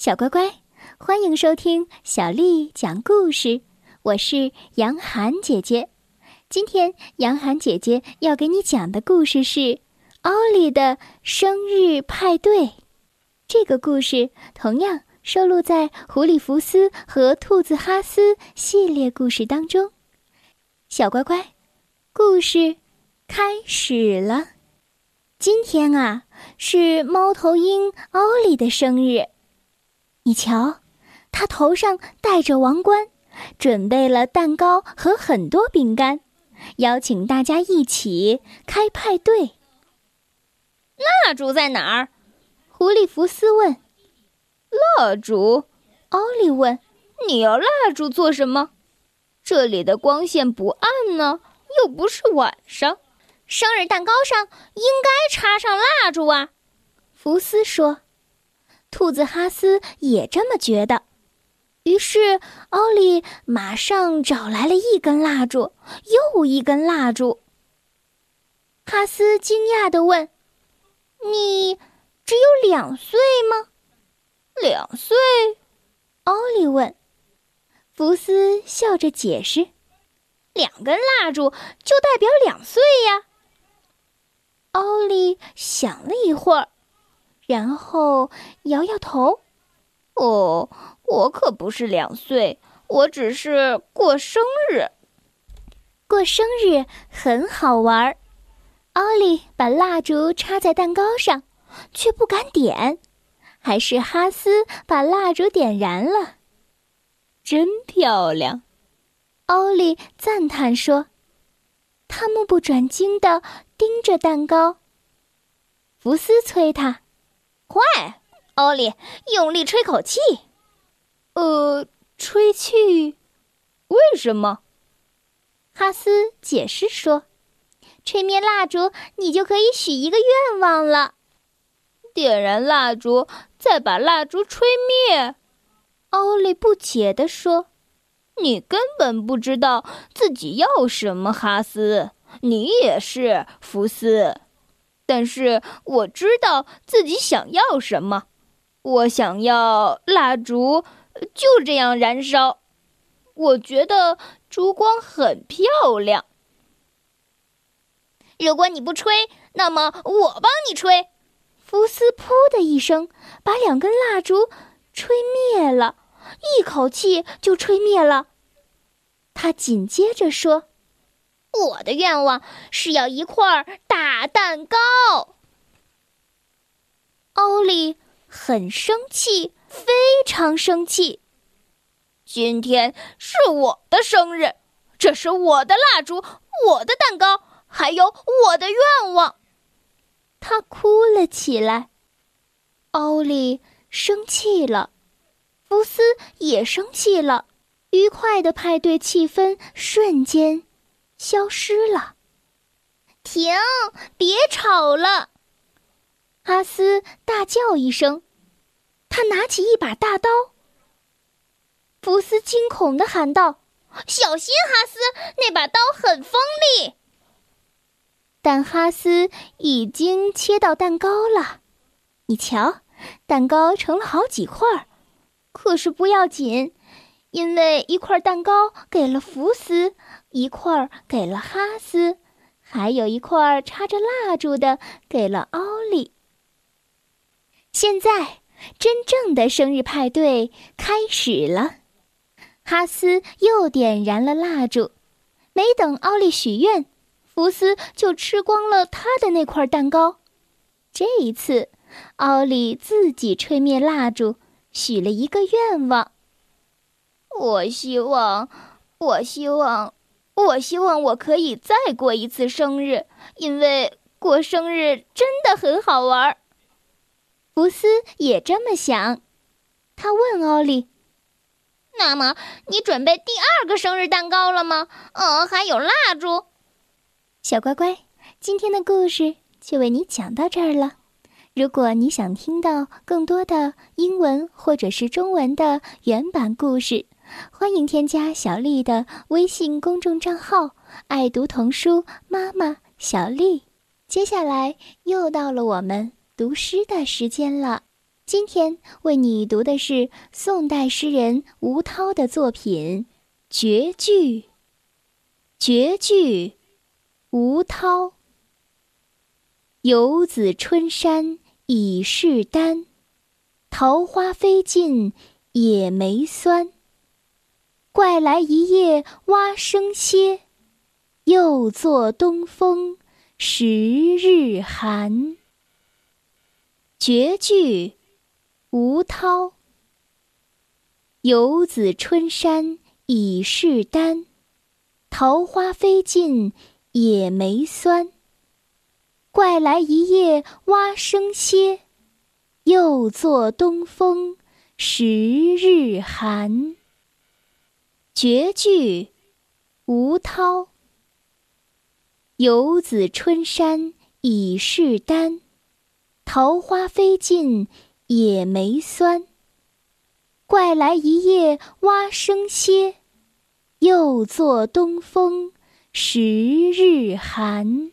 小乖乖，欢迎收听小丽讲故事。我是杨涵姐姐。今天杨涵姐姐要给你讲的故事是《奥利的生日派对》。这个故事同样收录在《狐狸福斯和兔子哈斯》系列故事当中。小乖乖，故事开始了。今天啊，是猫头鹰奥利的生日。你瞧，他头上戴着王冠，准备了蛋糕和很多饼干，邀请大家一起开派对。蜡烛在哪儿？狐狸福斯问。蜡烛？奥利问。你要蜡烛做什么？这里的光线不暗呢，又不是晚上。生日蛋糕上应该插上蜡烛啊，福斯说。兔子哈斯也这么觉得，于是奥利马上找来了一根蜡烛，又一根蜡烛。哈斯惊讶地问：“你只有两岁吗？”“两岁？”奥利问。福斯笑着解释：“两根蜡烛就代表两岁呀。”奥利想了一会儿。然后摇摇头，哦，我可不是两岁，我只是过生日。过生日很好玩儿。奥利把蜡烛插在蛋糕上，却不敢点，还是哈斯把蜡烛点燃了。真漂亮，奥利赞叹说。他目不转睛地盯着蛋糕。福斯催他。快，奥利，用力吹口气。呃，吹气？为什么？哈斯解释说：“吹灭蜡烛，你就可以许一个愿望了。”点燃蜡烛，再把蜡烛吹灭。奥利不解地说：“你根本不知道自己要什么，哈斯。你也是，福斯。”但是我知道自己想要什么，我想要蜡烛，就这样燃烧。我觉得烛光很漂亮。如果你不吹，那么我帮你吹。福斯“噗”的一声，把两根蜡烛吹灭了，一口气就吹灭了。他紧接着说。我的愿望是要一块大蛋糕。欧利很生气，非常生气。今天是我的生日，这是我的蜡烛，我的蛋糕，还有我的愿望。他哭了起来。欧利生气了，福斯也生气了。愉快的派对气氛瞬间。消失了。停！别吵了！哈斯大叫一声，他拿起一把大刀。福斯惊恐的喊道：“小心，哈斯，那把刀很锋利。”但哈斯已经切到蛋糕了，你瞧，蛋糕成了好几块儿。可是不要紧。因为一块蛋糕给了福斯，一块儿给了哈斯，还有一块插着蜡烛的给了奥利。现在，真正的生日派对开始了。哈斯又点燃了蜡烛，没等奥利许愿，福斯就吃光了他的那块蛋糕。这一次，奥利自己吹灭蜡烛，许了一个愿望。我希望，我希望，我希望我可以再过一次生日，因为过生日真的很好玩。福斯也这么想，他问奥利：“那么你准备第二个生日蛋糕了吗？呃，还有蜡烛。”小乖乖，今天的故事就为你讲到这儿了。如果你想听到更多的英文或者是中文的原版故事，欢迎添加小丽的微信公众账号“爱读童书妈妈小丽”。接下来又到了我们读诗的时间了。今天为你读的是宋代诗人吴涛的作品《绝句》。绝句，吴涛。游子春山已是丹，桃花飞尽野梅酸。怪来一夜蛙声歇，又作东风十日寒。绝句。吴涛。游子春山已是丹，桃花飞尽野梅酸。怪来一夜蛙声歇，又作东风十日寒。绝句，吴涛。游子春山已是丹，桃花飞尽。野梅酸，怪来一夜蛙声歇，又作东风十日寒。